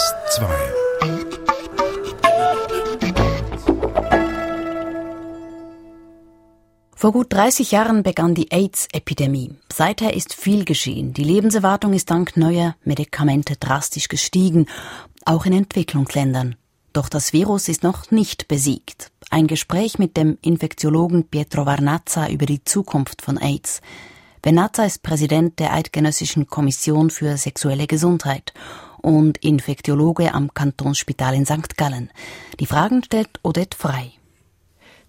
SRF 2 Vor gut 30 Jahren begann die AIDS-Epidemie. Seither ist viel geschehen. Die Lebenserwartung ist dank neuer Medikamente drastisch gestiegen, auch in Entwicklungsländern. Doch das Virus ist noch nicht besiegt. Ein Gespräch mit dem Infektiologen Pietro Varnazza über die Zukunft von AIDS. Varnazza ist Präsident der Eidgenössischen Kommission für sexuelle Gesundheit und Infektiologe am Kantonsspital in St. Gallen. Die Fragen stellt Odette Frei.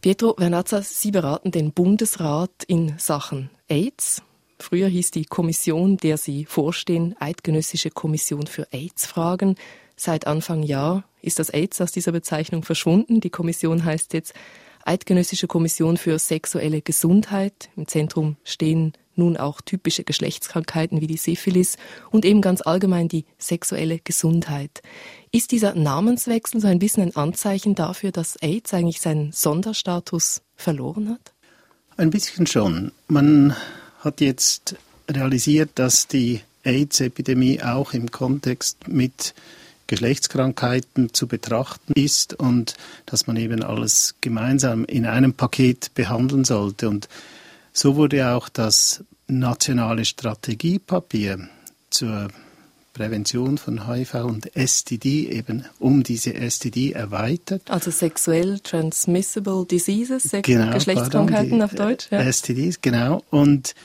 Pietro Vernazza, Sie beraten den Bundesrat in Sachen AIDS. Früher hieß die Kommission, der Sie vorstehen, Eidgenössische Kommission für AIDS-Fragen. Seit Anfang Jahr ist das AIDS aus dieser Bezeichnung verschwunden. Die Kommission heißt jetzt Eidgenössische Kommission für sexuelle Gesundheit. Im Zentrum stehen nun auch typische Geschlechtskrankheiten wie die Syphilis und eben ganz allgemein die sexuelle Gesundheit. Ist dieser Namenswechsel so ein bisschen ein Anzeichen dafür, dass AIDS eigentlich seinen Sonderstatus verloren hat? Ein bisschen schon. Man hat jetzt realisiert, dass die AIDS-Epidemie auch im Kontext mit Geschlechtskrankheiten zu betrachten ist und dass man eben alles gemeinsam in einem Paket behandeln sollte. Und so wurde auch das nationale Strategiepapier zur Prävention von HIV und STD eben um diese STD erweitert. Also sexuell transmissible diseases, Sex genau, Geschlechtskrankheiten pardon, auf Deutsch. Ja. STDs, genau. Und,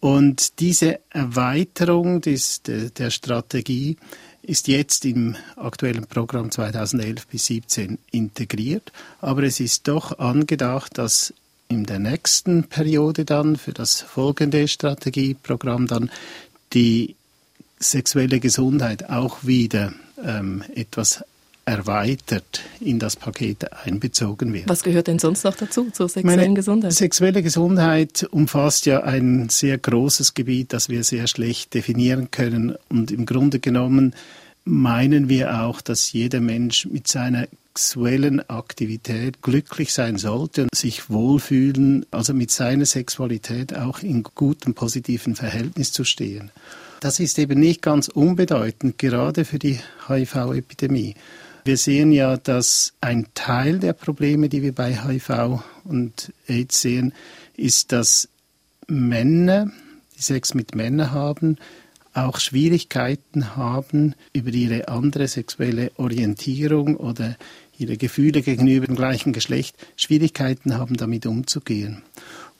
und diese Erweiterung des, der, der Strategie ist jetzt im aktuellen Programm 2011 bis 2017 integriert, aber es ist doch angedacht, dass in der nächsten Periode dann für das folgende Strategieprogramm dann die sexuelle Gesundheit auch wieder ähm, etwas erweitert in das Paket einbezogen wird. Was gehört denn sonst noch dazu zur sexuellen Meine Gesundheit? Sexuelle Gesundheit umfasst ja ein sehr großes Gebiet, das wir sehr schlecht definieren können. Und im Grunde genommen meinen wir auch, dass jeder Mensch mit seiner sexuellen Aktivität glücklich sein sollte und sich wohlfühlen, also mit seiner Sexualität auch in gutem, positiven Verhältnis zu stehen. Das ist eben nicht ganz unbedeutend, gerade für die HIV-Epidemie. Wir sehen ja, dass ein Teil der Probleme, die wir bei HIV und AIDS sehen, ist, dass Männer, die Sex mit Männern haben, auch Schwierigkeiten haben, über ihre andere sexuelle Orientierung oder ihre Gefühle gegenüber dem gleichen Geschlecht Schwierigkeiten haben, damit umzugehen.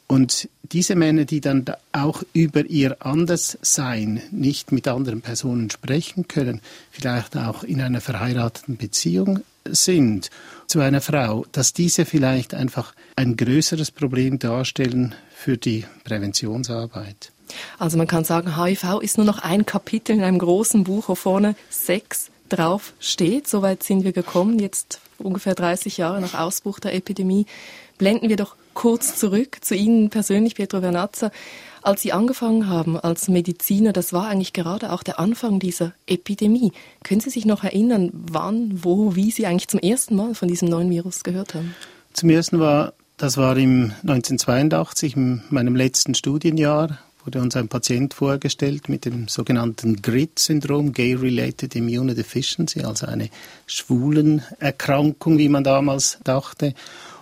Und diese Männer, die dann auch über ihr Anderssein nicht mit anderen Personen sprechen können, vielleicht auch in einer verheirateten Beziehung sind zu einer Frau, dass diese vielleicht einfach ein größeres Problem darstellen für die Präventionsarbeit. Also man kann sagen, HIV ist nur noch ein Kapitel in einem großen Buch, wo vorne Sex drauf steht. Soweit sind wir gekommen. Jetzt ungefähr 30 Jahre nach Ausbruch der Epidemie. Blenden wir doch kurz zurück zu Ihnen persönlich, Pietro Vernazza. Als Sie angefangen haben als Mediziner, das war eigentlich gerade auch der Anfang dieser Epidemie. Können Sie sich noch erinnern, wann, wo, wie Sie eigentlich zum ersten Mal von diesem neuen Virus gehört haben? Zum ersten war, das war im 1982, in meinem letzten Studienjahr, wurde uns ein Patient vorgestellt mit dem sogenannten GRID-Syndrom, Gay-Related Immunodeficiency, also eine schwulen Erkrankung, wie man damals dachte.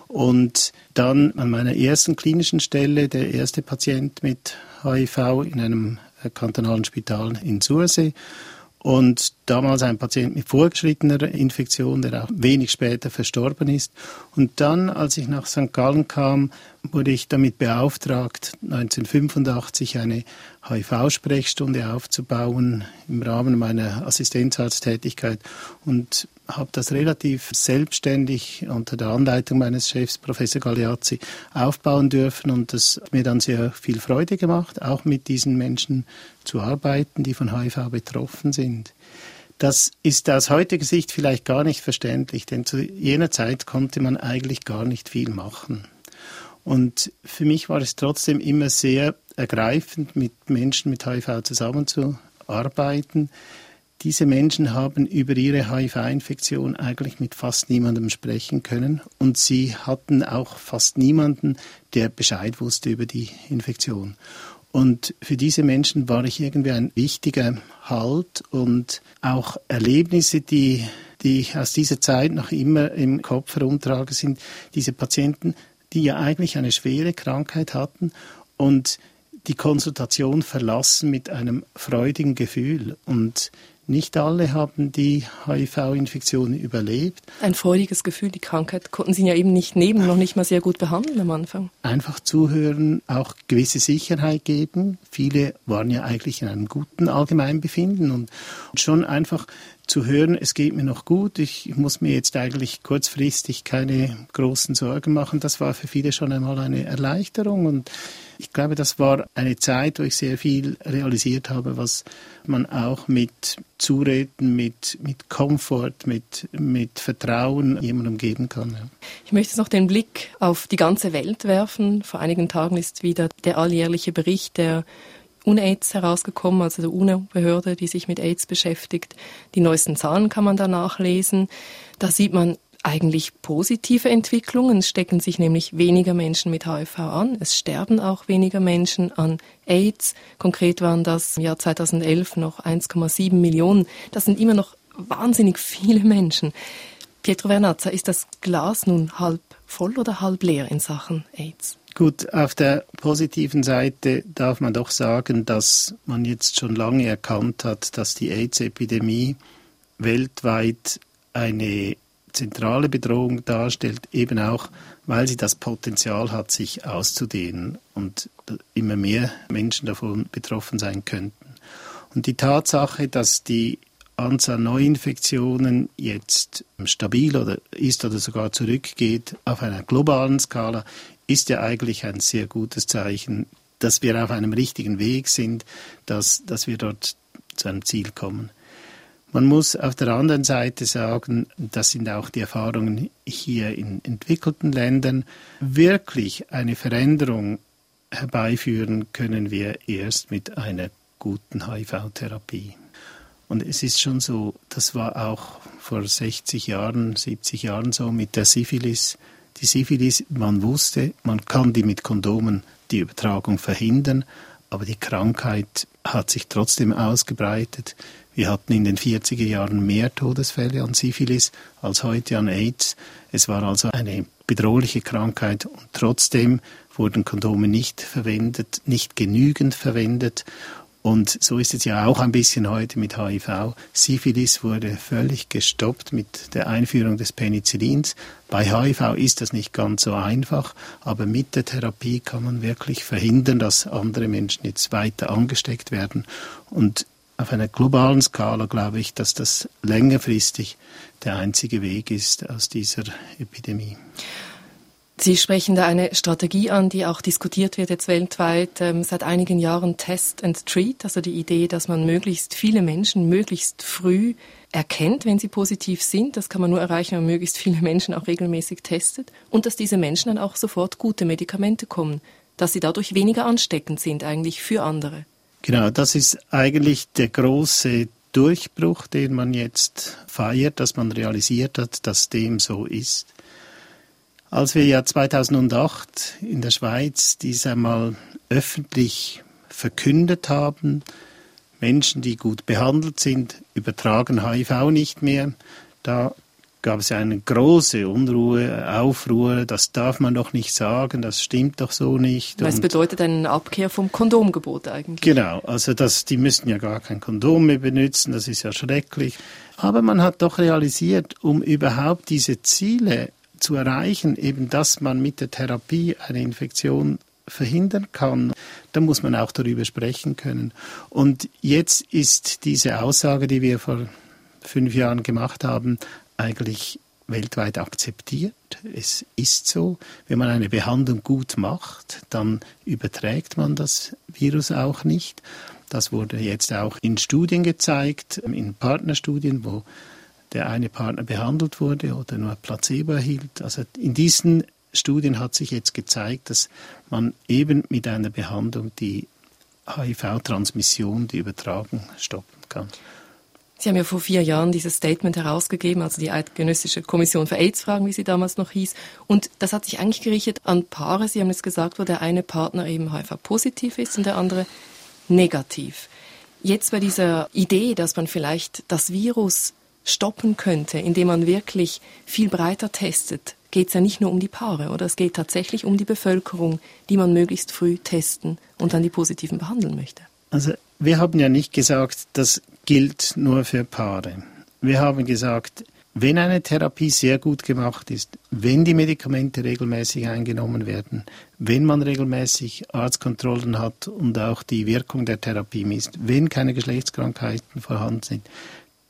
Und dann an meiner ersten klinischen Stelle der erste Patient mit HIV in einem kantonalen Spital in Sursee. Und damals ein Patient mit vorgeschrittener Infektion, der auch wenig später verstorben ist. Und dann, als ich nach St. Gallen kam, wurde ich damit beauftragt, 1985 eine HIV-Sprechstunde aufzubauen im Rahmen meiner Assistenzarzttätigkeit und habe das relativ selbstständig unter der Anleitung meines Chefs, Professor Galeazzi, aufbauen dürfen und das hat mir dann sehr viel Freude gemacht, auch mit diesen Menschen zu arbeiten, die von HIV betroffen sind. Das ist aus heutiger Sicht vielleicht gar nicht verständlich, denn zu jener Zeit konnte man eigentlich gar nicht viel machen. Und für mich war es trotzdem immer sehr ergreifend, mit Menschen mit HIV zusammenzuarbeiten. Diese Menschen haben über ihre HIV-Infektion eigentlich mit fast niemandem sprechen können und sie hatten auch fast niemanden, der Bescheid wusste über die Infektion. Und für diese Menschen war ich irgendwie ein wichtiger Halt und auch Erlebnisse, die, die ich aus dieser Zeit noch immer im Kopf herumtrage, sind diese Patienten, die ja eigentlich eine schwere Krankheit hatten und die Konsultation verlassen mit einem freudigen Gefühl. Und nicht alle haben die HIV-Infektion überlebt. Ein freudiges Gefühl, die Krankheit konnten Sie ja eben nicht nehmen, noch nicht mal sehr gut behandeln am Anfang. Einfach zuhören, auch gewisse Sicherheit geben. Viele waren ja eigentlich in einem guten Allgemeinbefinden und schon einfach zu hören, es geht mir noch gut, ich muss mir jetzt eigentlich kurzfristig keine großen Sorgen machen, das war für viele schon einmal eine Erleichterung und ich glaube, das war eine Zeit, wo ich sehr viel realisiert habe, was man auch mit Zureden, mit, mit Komfort, mit, mit Vertrauen jemandem geben kann. Ja. Ich möchte noch den Blick auf die ganze Welt werfen. Vor einigen Tagen ist wieder der alljährliche Bericht der UNAIDS herausgekommen, also der UNO-Behörde, die sich mit AIDS beschäftigt. Die neuesten Zahlen kann man da nachlesen. Da sieht man eigentlich positive Entwicklungen. Es stecken sich nämlich weniger Menschen mit HIV an. Es sterben auch weniger Menschen an AIDS. Konkret waren das im Jahr 2011 noch 1,7 Millionen. Das sind immer noch wahnsinnig viele Menschen. Pietro Vernazza, ist das Glas nun halb voll oder halb leer in Sachen AIDS? Gut, auf der positiven Seite darf man doch sagen, dass man jetzt schon lange erkannt hat, dass die AIDS-Epidemie weltweit eine zentrale Bedrohung darstellt, eben auch, weil sie das Potenzial hat, sich auszudehnen und immer mehr Menschen davon betroffen sein könnten. Und die Tatsache, dass die Anzahl Neuinfektionen jetzt stabil oder ist oder sogar zurückgeht auf einer globalen Skala, ist ja eigentlich ein sehr gutes Zeichen, dass wir auf einem richtigen Weg sind, dass, dass wir dort zu einem Ziel kommen. Man muss auf der anderen Seite sagen, das sind auch die Erfahrungen hier in entwickelten Ländern, wirklich eine Veränderung herbeiführen können wir erst mit einer guten HIV-Therapie. Und es ist schon so, das war auch vor 60 Jahren, 70 Jahren so mit der Syphilis. Die Syphilis, man wusste, man kann die mit Kondomen die Übertragung verhindern, aber die Krankheit hat sich trotzdem ausgebreitet. Wir hatten in den 40er Jahren mehr Todesfälle an Syphilis als heute an AIDS. Es war also eine bedrohliche Krankheit und trotzdem wurden Kondome nicht verwendet, nicht genügend verwendet. Und so ist es ja auch ein bisschen heute mit HIV. Syphilis wurde völlig gestoppt mit der Einführung des Penicillins. Bei HIV ist das nicht ganz so einfach, aber mit der Therapie kann man wirklich verhindern, dass andere Menschen jetzt weiter angesteckt werden. Und auf einer globalen Skala glaube ich, dass das längerfristig der einzige Weg ist aus dieser Epidemie. Sie sprechen da eine Strategie an, die auch diskutiert wird jetzt weltweit ähm, seit einigen Jahren Test and Treat, also die Idee, dass man möglichst viele Menschen möglichst früh erkennt, wenn sie positiv sind. Das kann man nur erreichen, wenn man möglichst viele Menschen auch regelmäßig testet und dass diese Menschen dann auch sofort gute Medikamente kommen, dass sie dadurch weniger ansteckend sind eigentlich für andere. Genau, das ist eigentlich der große Durchbruch, den man jetzt feiert, dass man realisiert hat, dass dem so ist. Als wir ja 2008 in der Schweiz dies einmal öffentlich verkündet haben, Menschen, die gut behandelt sind, übertragen HIV nicht mehr, da gab es eine große Unruhe, Aufruhr, das darf man doch nicht sagen, das stimmt doch so nicht. Das bedeutet eine Abkehr vom Kondomgebot eigentlich. Genau, also das, die müssten ja gar kein Kondom mehr benutzen, das ist ja schrecklich. Aber man hat doch realisiert, um überhaupt diese Ziele zu erreichen, eben dass man mit der Therapie eine Infektion verhindern kann, dann muss man auch darüber sprechen können. Und jetzt ist diese Aussage, die wir vor fünf Jahren gemacht haben, eigentlich weltweit akzeptiert. Es ist so, wenn man eine Behandlung gut macht, dann überträgt man das Virus auch nicht. Das wurde jetzt auch in Studien gezeigt, in Partnerstudien, wo der eine Partner behandelt wurde oder nur Placebo erhielt. Also in diesen Studien hat sich jetzt gezeigt, dass man eben mit einer Behandlung die HIV-Transmission, die Übertragung stoppen kann. Sie haben ja vor vier Jahren dieses Statement herausgegeben, also die Eidgenössische Kommission für AIDS-Fragen, wie sie damals noch hieß. Und das hat sich eigentlich gerichtet an Paare. Sie haben jetzt gesagt, wo der eine Partner eben HIV-positiv ist und der andere negativ. Jetzt bei dieser Idee, dass man vielleicht das Virus stoppen könnte, indem man wirklich viel breiter testet, geht es ja nicht nur um die Paare, oder es geht tatsächlich um die Bevölkerung, die man möglichst früh testen und dann die Positiven behandeln möchte. Also wir haben ja nicht gesagt, das gilt nur für Paare. Wir haben gesagt, wenn eine Therapie sehr gut gemacht ist, wenn die Medikamente regelmäßig eingenommen werden, wenn man regelmäßig Arztkontrollen hat und auch die Wirkung der Therapie misst, wenn keine Geschlechtskrankheiten vorhanden sind,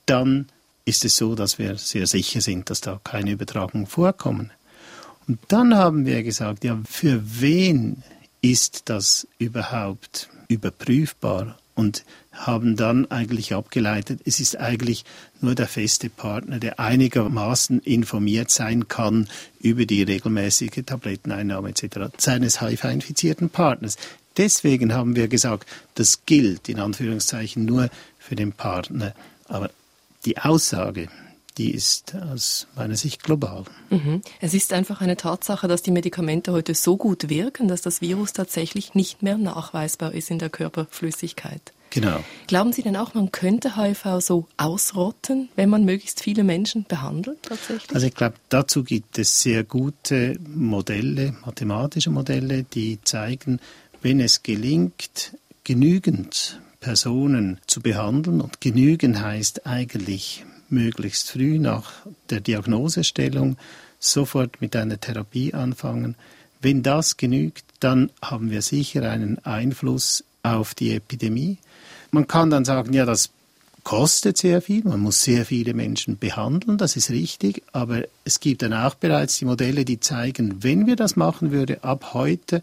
dann ist es so, dass wir sehr sicher sind, dass da keine Übertragungen vorkommen. Und dann haben wir gesagt, ja, für wen ist das überhaupt überprüfbar? Und haben dann eigentlich abgeleitet, es ist eigentlich nur der feste Partner, der einigermaßen informiert sein kann über die regelmäßige Tabletteneinnahme etc. seines HIV-infizierten Partners. Deswegen haben wir gesagt, das gilt in Anführungszeichen nur für den Partner. Aber die Aussage, die ist aus meiner Sicht global. Mhm. Es ist einfach eine Tatsache, dass die Medikamente heute so gut wirken, dass das Virus tatsächlich nicht mehr nachweisbar ist in der Körperflüssigkeit. Genau. Glauben Sie denn auch, man könnte HIV so ausrotten, wenn man möglichst viele Menschen behandelt tatsächlich? Also ich glaube, dazu gibt es sehr gute Modelle, mathematische Modelle, die zeigen, wenn es gelingt, genügend Personen zu behandeln. Und genügen heißt eigentlich möglichst früh nach der Diagnosestellung sofort mit einer Therapie anfangen. Wenn das genügt, dann haben wir sicher einen Einfluss auf die Epidemie. Man kann dann sagen, ja, das kostet sehr viel, man muss sehr viele Menschen behandeln, das ist richtig, aber es gibt dann auch bereits die Modelle, die zeigen, wenn wir das machen würden, ab heute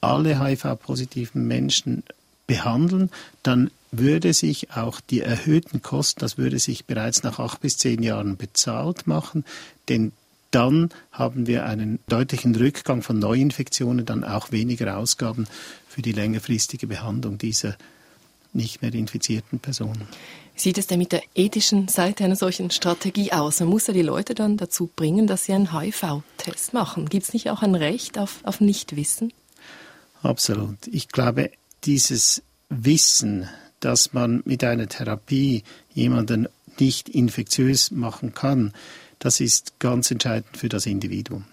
alle HIV-positiven Menschen behandeln, dann würde sich auch die erhöhten Kosten, das würde sich bereits nach acht bis zehn Jahren bezahlt machen, denn dann haben wir einen deutlichen Rückgang von Neuinfektionen, dann auch weniger Ausgaben für die längerfristige Behandlung dieser nicht mehr infizierten Personen. Wie sieht es denn mit der ethischen Seite einer solchen Strategie aus? Man muss ja die Leute dann dazu bringen, dass sie einen HIV-Test machen. Gibt es nicht auch ein Recht auf, auf Nichtwissen? Absolut. Ich glaube, dieses Wissen, dass man mit einer Therapie jemanden nicht infektiös machen kann, das ist ganz entscheidend für das Individuum.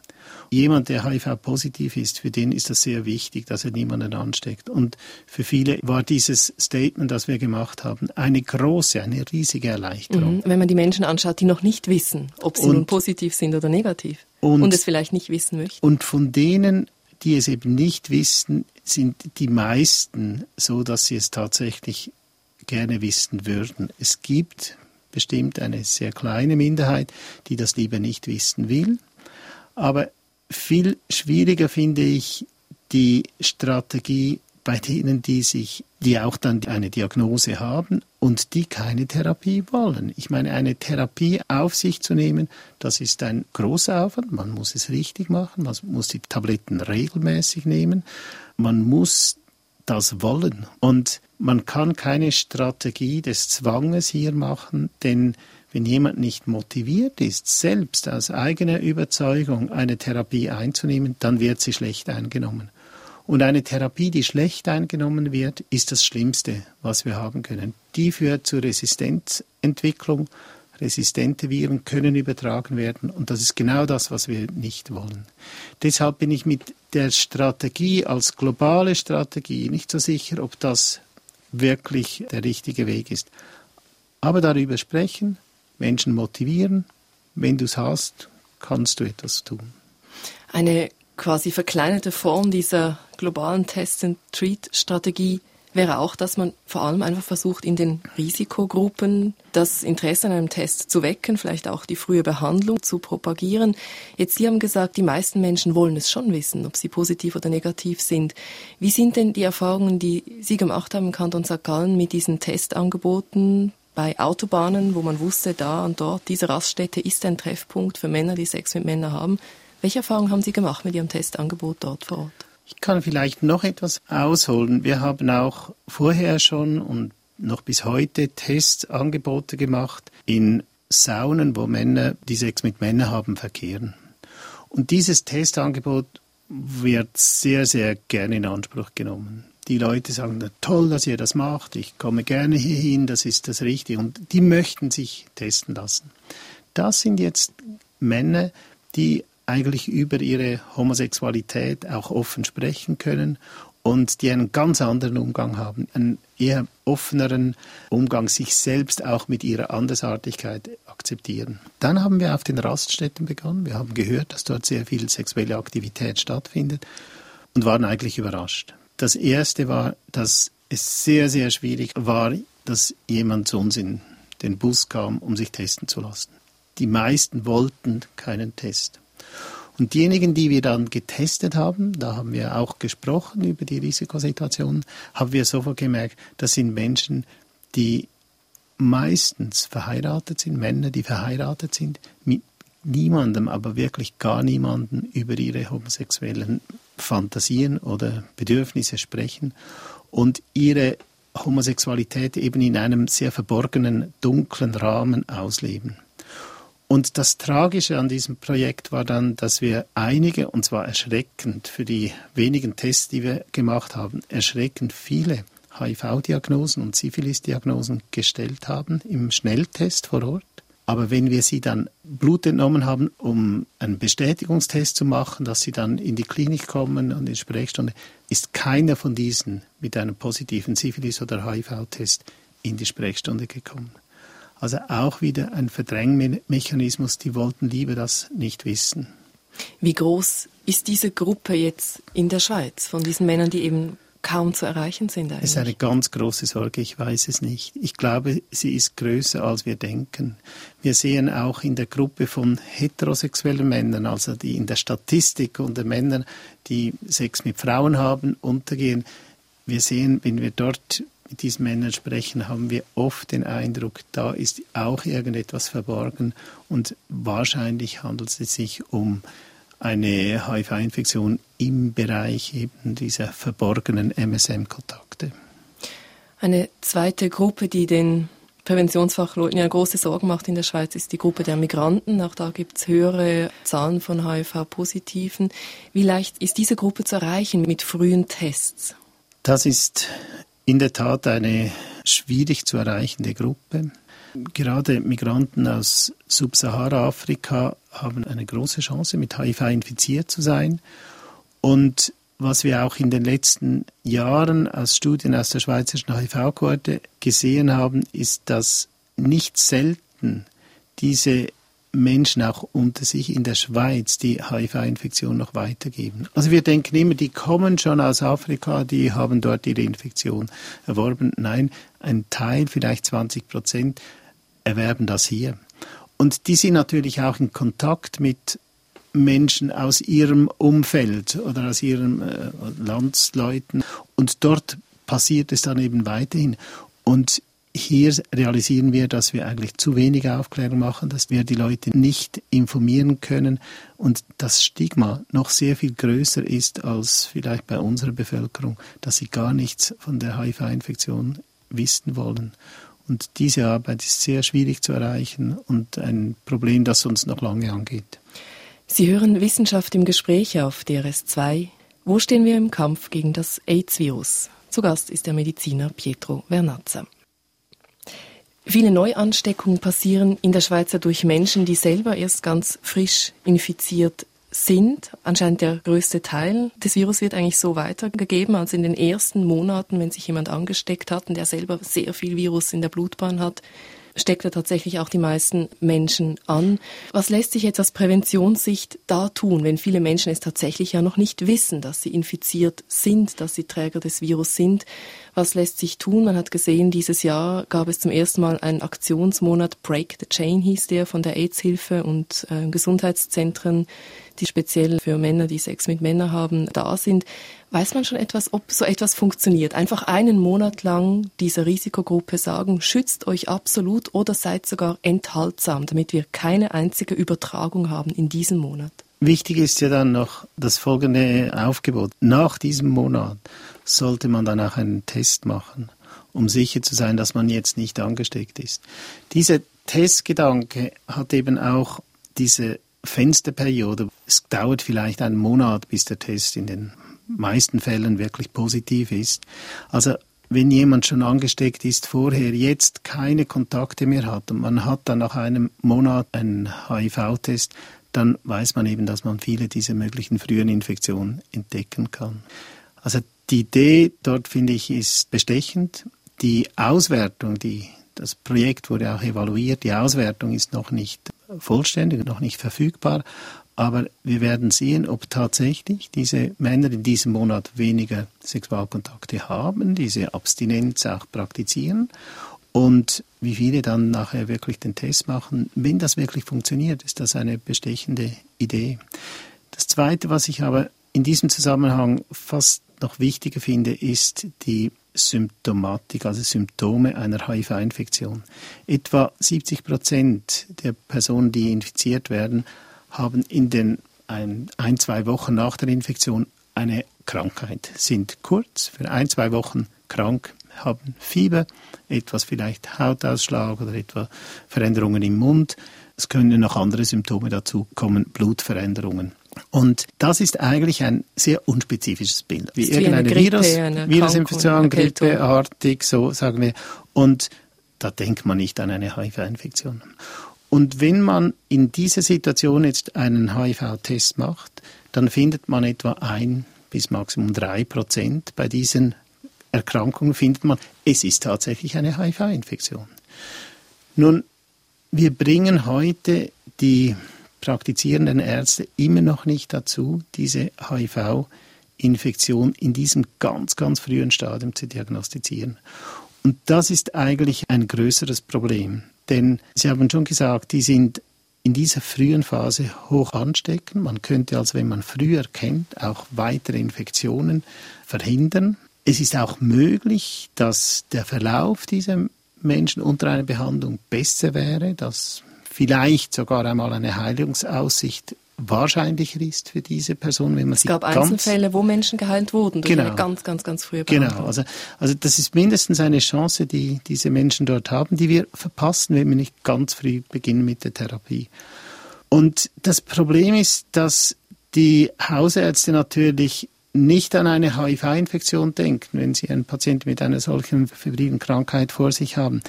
Jemand, der HIV-positiv ist, für den ist das sehr wichtig, dass er niemanden ansteckt. Und für viele war dieses Statement, das wir gemacht haben, eine große, eine riesige Erleichterung. Mhm, wenn man die Menschen anschaut, die noch nicht wissen, ob sie und, nun positiv sind oder negativ und, und es vielleicht nicht wissen möchten. Und von denen, die es eben nicht wissen, sind die meisten so, dass sie es tatsächlich gerne wissen würden. Es gibt bestimmt eine sehr kleine Minderheit, die das lieber nicht wissen will. Aber viel schwieriger finde ich die Strategie bei denen, die sich, die auch dann eine Diagnose haben und die keine Therapie wollen. Ich meine, eine Therapie auf sich zu nehmen, das ist ein großer Aufwand. Man muss es richtig machen, man muss die Tabletten regelmäßig nehmen, man muss das wollen. Und man kann keine Strategie des Zwanges hier machen, denn wenn jemand nicht motiviert ist, selbst aus eigener Überzeugung eine Therapie einzunehmen, dann wird sie schlecht eingenommen. Und eine Therapie, die schlecht eingenommen wird, ist das Schlimmste, was wir haben können. Die führt zur Resistenzentwicklung. Resistente Viren können übertragen werden und das ist genau das, was wir nicht wollen. Deshalb bin ich mit der Strategie als globale Strategie nicht so sicher, ob das wirklich der richtige Weg ist. Aber darüber sprechen, Menschen motivieren, wenn du es hast, kannst du etwas tun. Eine quasi verkleinerte Form dieser globalen Test-and-Treat-Strategie wäre auch, dass man vor allem einfach versucht, in den Risikogruppen das Interesse an einem Test zu wecken, vielleicht auch die frühe Behandlung zu propagieren. Jetzt, Sie haben gesagt, die meisten Menschen wollen es schon wissen, ob sie positiv oder negativ sind. Wie sind denn die Erfahrungen, die Sie gemacht haben im Kanton St. Gallen mit diesen Testangeboten bei Autobahnen, wo man wusste, da und dort, diese Raststätte ist ein Treffpunkt für Männer, die Sex mit Männern haben. Welche Erfahrungen haben Sie gemacht mit Ihrem Testangebot dort vor Ort? Ich kann vielleicht noch etwas ausholen. Wir haben auch vorher schon und noch bis heute Testangebote gemacht in Saunen, wo Männer, die Sex mit Männern haben, verkehren. Und dieses Testangebot wird sehr, sehr gerne in Anspruch genommen. Die Leute sagen, toll, dass ihr das macht, ich komme gerne hierhin, das ist das Richtige. Und die möchten sich testen lassen. Das sind jetzt Männer, die eigentlich über ihre Homosexualität auch offen sprechen können und die einen ganz anderen Umgang haben, einen eher offeneren Umgang, sich selbst auch mit ihrer Andersartigkeit akzeptieren. Dann haben wir auf den Raststätten begonnen. Wir haben gehört, dass dort sehr viel sexuelle Aktivität stattfindet und waren eigentlich überrascht. Das erste war, dass es sehr, sehr schwierig war, dass jemand zu uns in den Bus kam, um sich testen zu lassen. Die meisten wollten keinen Test. Und diejenigen, die wir dann getestet haben, da haben wir auch gesprochen über die Risikosituationen, haben wir sofort gemerkt, das sind Menschen, die meistens verheiratet sind, Männer, die verheiratet sind, mit niemandem, aber wirklich gar niemandem über ihre homosexuellen Fantasien oder Bedürfnisse sprechen und ihre Homosexualität eben in einem sehr verborgenen, dunklen Rahmen ausleben. Und das Tragische an diesem Projekt war dann, dass wir einige, und zwar erschreckend für die wenigen Tests, die wir gemacht haben, erschreckend viele HIV-Diagnosen und Syphilis-Diagnosen gestellt haben im Schnelltest vor Ort. Aber wenn wir sie dann Blut entnommen haben, um einen Bestätigungstest zu machen, dass sie dann in die Klinik kommen und in die Sprechstunde, ist keiner von diesen mit einem positiven Syphilis- oder HIV-Test in die Sprechstunde gekommen. Also auch wieder ein Verdrängmechanismus, die wollten lieber das nicht wissen. Wie groß ist diese Gruppe jetzt in der Schweiz von diesen Männern, die eben kaum zu erreichen sind? Eigentlich? Es ist eine ganz große Sorge, ich weiß es nicht. Ich glaube, sie ist größer, als wir denken. Wir sehen auch in der Gruppe von heterosexuellen Männern, also die in der Statistik unter Männern, die Sex mit Frauen haben, untergehen. Wir sehen, wenn wir dort mit diesen Männern sprechen, haben wir oft den Eindruck, da ist auch irgendetwas verborgen und wahrscheinlich handelt es sich um eine HIV-Infektion im Bereich eben dieser verborgenen MSM-Kontakte. Eine zweite Gruppe, die den Präventionsfachleuten ja große Sorgen macht in der Schweiz, ist die Gruppe der Migranten. Auch da gibt es höhere Zahlen von HIV-Positiven. Wie leicht ist diese Gruppe zu erreichen mit frühen Tests? Das ist in der Tat eine schwierig zu erreichende Gruppe. Gerade Migranten aus Subsahara-Afrika haben eine große Chance, mit HIV infiziert zu sein. Und was wir auch in den letzten Jahren aus Studien aus der Schweizerischen HIV-Kohorte gesehen haben, ist, dass nicht selten diese Menschen auch unter sich in der Schweiz die HIV-Infektion noch weitergeben. Also wir denken immer, die kommen schon aus Afrika, die haben dort ihre Infektion erworben. Nein, ein Teil, vielleicht 20 Prozent, erwerben das hier. Und die sind natürlich auch in Kontakt mit Menschen aus ihrem Umfeld oder aus ihren äh, Landsleuten. Und dort passiert es dann eben weiterhin. Und hier realisieren wir, dass wir eigentlich zu wenig Aufklärung machen, dass wir die Leute nicht informieren können und das Stigma noch sehr viel größer ist als vielleicht bei unserer Bevölkerung, dass sie gar nichts von der HIV-Infektion wissen wollen. Und diese Arbeit ist sehr schwierig zu erreichen und ein Problem, das uns noch lange angeht. Sie hören Wissenschaft im Gespräch auf DRS2. Wo stehen wir im Kampf gegen das AIDS-Virus? Zu Gast ist der Mediziner Pietro Vernazza. Viele Neuansteckungen passieren in der Schweiz durch Menschen, die selber erst ganz frisch infiziert sind. Anscheinend der größte Teil des Virus wird eigentlich so weitergegeben als in den ersten Monaten, wenn sich jemand angesteckt hat und der selber sehr viel Virus in der Blutbahn hat, steckt er tatsächlich auch die meisten Menschen an. Was lässt sich jetzt aus Präventionssicht da tun, wenn viele Menschen es tatsächlich ja noch nicht wissen, dass sie infiziert sind, dass sie Träger des Virus sind? Was lässt sich tun? Man hat gesehen, dieses Jahr gab es zum ersten Mal einen Aktionsmonat, Break the Chain hieß der, von der AIDS-Hilfe und äh, Gesundheitszentren, die speziell für Männer, die Sex mit Männern haben, da sind. Weiß man schon etwas, ob so etwas funktioniert? Einfach einen Monat lang dieser Risikogruppe sagen, schützt euch absolut oder seid sogar enthaltsam, damit wir keine einzige Übertragung haben in diesem Monat. Wichtig ist ja dann noch das folgende Aufgebot. Nach diesem Monat sollte man dann auch einen Test machen. um sicher zu sein, dass man jetzt nicht angesteckt ist. Dieser Testgedanke hat eben auch diese Fensterperiode. Es dauert vielleicht einen Monat, bis der Test in den meisten Fällen wirklich positiv ist. Also wenn jemand schon angesteckt ist vorher, jetzt keine Kontakte mehr hat und man hat dann nach einem Monat einen HIV-Test, dann weiß man eben, dass man viele dieser möglichen frühen Infektionen entdecken kann. Also die Idee dort, finde ich, ist bestechend. Die Auswertung, die, das Projekt wurde auch evaluiert, die Auswertung ist noch nicht vollständig, noch nicht verfügbar, aber wir werden sehen, ob tatsächlich diese Männer in diesem Monat weniger Sexualkontakte haben, diese Abstinenz auch praktizieren und wie viele dann nachher wirklich den Test machen. Wenn das wirklich funktioniert, ist das eine bestechende Idee. Das Zweite, was ich aber in diesem Zusammenhang fast noch wichtiger finde, ist die Symptomatik, also Symptome einer HIV-Infektion. Etwa 70 Prozent der Personen, die infiziert werden, haben in den ein, ein, zwei Wochen nach der Infektion eine Krankheit, sind kurz für ein, zwei Wochen krank, haben Fieber, etwas vielleicht Hautausschlag oder etwa Veränderungen im Mund. Es können noch andere Symptome dazu kommen, Blutveränderungen. Und das ist eigentlich ein sehr unspezifisches Bild. Wie irgendeine wie Virus, Virusinfektion, Grippeartig, so sagen wir. Und da denkt man nicht an eine HIV-Infektion. Und wenn man in dieser Situation jetzt einen HIV-Test macht, dann findet man etwa ein bis maximum drei Prozent bei diesen Erkrankungen findet man, es ist tatsächlich eine HIV-Infektion. Nun, wir bringen heute die praktizierenden Ärzte immer noch nicht dazu, diese HIV-Infektion in diesem ganz, ganz frühen Stadium zu diagnostizieren. Und das ist eigentlich ein größeres Problem. Denn Sie haben schon gesagt, die sind in dieser frühen Phase hoch ansteckend. Man könnte also, wenn man früher kennt, auch weitere Infektionen verhindern. Es ist auch möglich, dass der Verlauf dieser Menschen unter einer Behandlung besser wäre, dass vielleicht sogar einmal eine Heilungsaussicht wahrscheinlicher ist für diese Person, wenn man es gab Einzelfälle, wo Menschen geheilt wurden durch genau, eine ganz, ganz, ganz frühe Behandlung. Genau, also, also das ist mindestens eine Chance, die diese Menschen dort haben, die wir verpassen, wenn wir nicht ganz früh beginnen mit der Therapie. Und das Problem ist, dass die Hausärzte natürlich nicht an eine HIV-Infektion denken, wenn sie einen Patienten mit einer solchen febrilen Krankheit vor sich haben.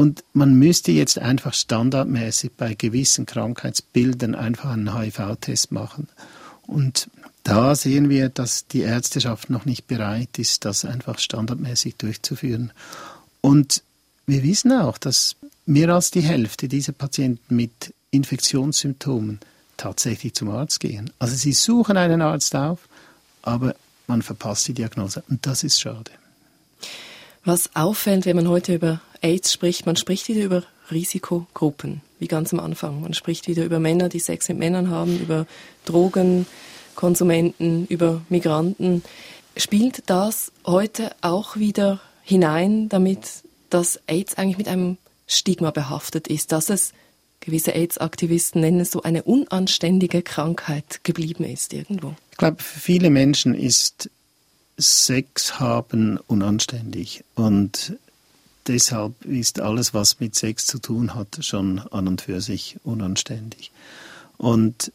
Und man müsste jetzt einfach standardmäßig bei gewissen Krankheitsbildern einfach einen HIV-Test machen. Und da sehen wir, dass die Ärzteschaft noch nicht bereit ist, das einfach standardmäßig durchzuführen. Und wir wissen auch, dass mehr als die Hälfte dieser Patienten mit Infektionssymptomen tatsächlich zum Arzt gehen. Also sie suchen einen Arzt auf, aber man verpasst die Diagnose. Und das ist schade. Was auffällt, wenn man heute über AIDS spricht, man spricht wieder über Risikogruppen, wie ganz am Anfang. Man spricht wieder über Männer, die Sex mit Männern haben, über Drogenkonsumenten, über Migranten. Spielt das heute auch wieder hinein, damit dass AIDS eigentlich mit einem Stigma behaftet ist, dass es gewisse AIDS-Aktivisten nennen es so eine unanständige Krankheit geblieben ist irgendwo? Ich glaube, für viele Menschen ist Sex haben unanständig und deshalb ist alles, was mit Sex zu tun hat, schon an und für sich unanständig. Und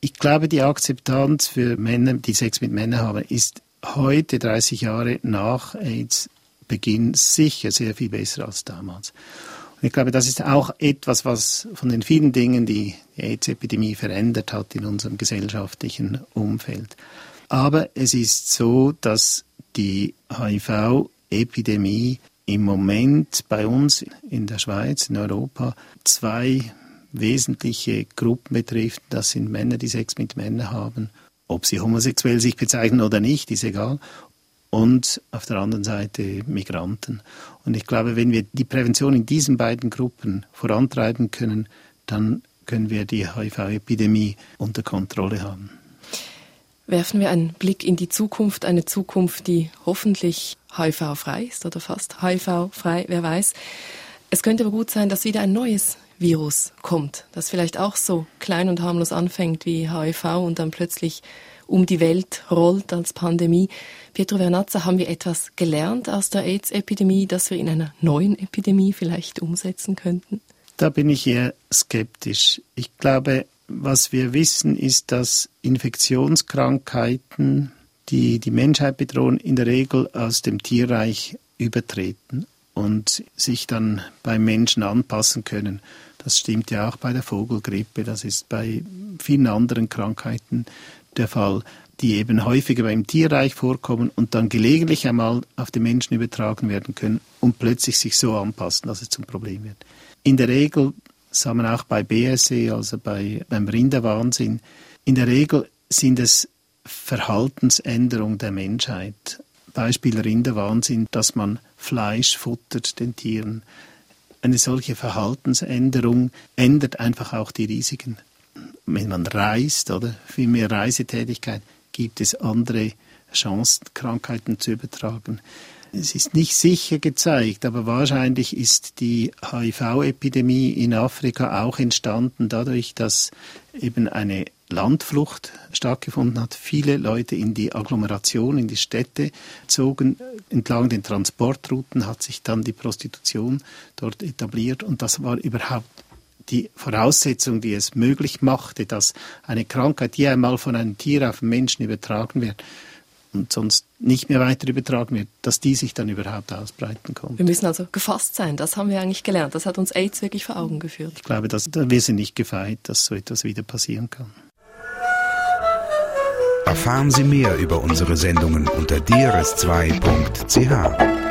ich glaube, die Akzeptanz für Männer, die Sex mit Männern haben, ist heute, 30 Jahre nach AIDS Beginn, sicher sehr viel besser als damals. Und ich glaube, das ist auch etwas, was von den vielen Dingen, die die AIDS-Epidemie verändert hat in unserem gesellschaftlichen Umfeld. Aber es ist so, dass die HIV-Epidemie im Moment bei uns in der Schweiz, in Europa, zwei wesentliche Gruppen betrifft. Das sind Männer, die Sex mit Männern haben. Ob sie homosexuell sich bezeichnen oder nicht, ist egal. Und auf der anderen Seite Migranten. Und ich glaube, wenn wir die Prävention in diesen beiden Gruppen vorantreiben können, dann können wir die HIV-Epidemie unter Kontrolle haben. Werfen wir einen Blick in die Zukunft, eine Zukunft, die hoffentlich HIV-frei ist oder fast HIV-frei, wer weiß. Es könnte aber gut sein, dass wieder ein neues Virus kommt, das vielleicht auch so klein und harmlos anfängt wie HIV und dann plötzlich um die Welt rollt als Pandemie. Pietro Vernazza, haben wir etwas gelernt aus der AIDS-Epidemie, das wir in einer neuen Epidemie vielleicht umsetzen könnten? Da bin ich eher skeptisch. Ich glaube, was wir wissen, ist, dass Infektionskrankheiten, die die Menschheit bedrohen, in der Regel aus dem Tierreich übertreten und sich dann beim Menschen anpassen können. Das stimmt ja auch bei der Vogelgrippe, das ist bei vielen anderen Krankheiten der Fall, die eben häufiger beim Tierreich vorkommen und dann gelegentlich einmal auf den Menschen übertragen werden können und plötzlich sich so anpassen, dass es zum Problem wird. In der Regel, sagen wir auch bei BSE, also bei, beim Rinderwahnsinn, in der Regel sind es Verhaltensänderungen der Menschheit. Beispiel Rinderwahnsinn, dass man Fleisch futtert den Tieren. Eine solche Verhaltensänderung ändert einfach auch die Risiken. Wenn man reist oder viel mehr Reisetätigkeit, gibt es andere Chancen, Krankheiten zu übertragen. Es ist nicht sicher gezeigt, aber wahrscheinlich ist die HIV-Epidemie in Afrika auch entstanden dadurch, dass eben eine Landflucht stattgefunden hat. Viele Leute in die Agglomeration, in die Städte zogen. Entlang den Transportrouten hat sich dann die Prostitution dort etabliert und das war überhaupt die Voraussetzung, die es möglich machte, dass eine Krankheit, die einmal von einem Tier auf einen Menschen übertragen wird, und sonst nicht mehr weiter übertragen wird, dass die sich dann überhaupt ausbreiten konnte. Wir müssen also gefasst sein, das haben wir eigentlich gelernt. Das hat uns AIDS wirklich vor Augen geführt. Ich glaube, dass, wir sind nicht gefeit, dass so etwas wieder passieren kann. Erfahren Sie mehr über unsere Sendungen unter drs2.ch.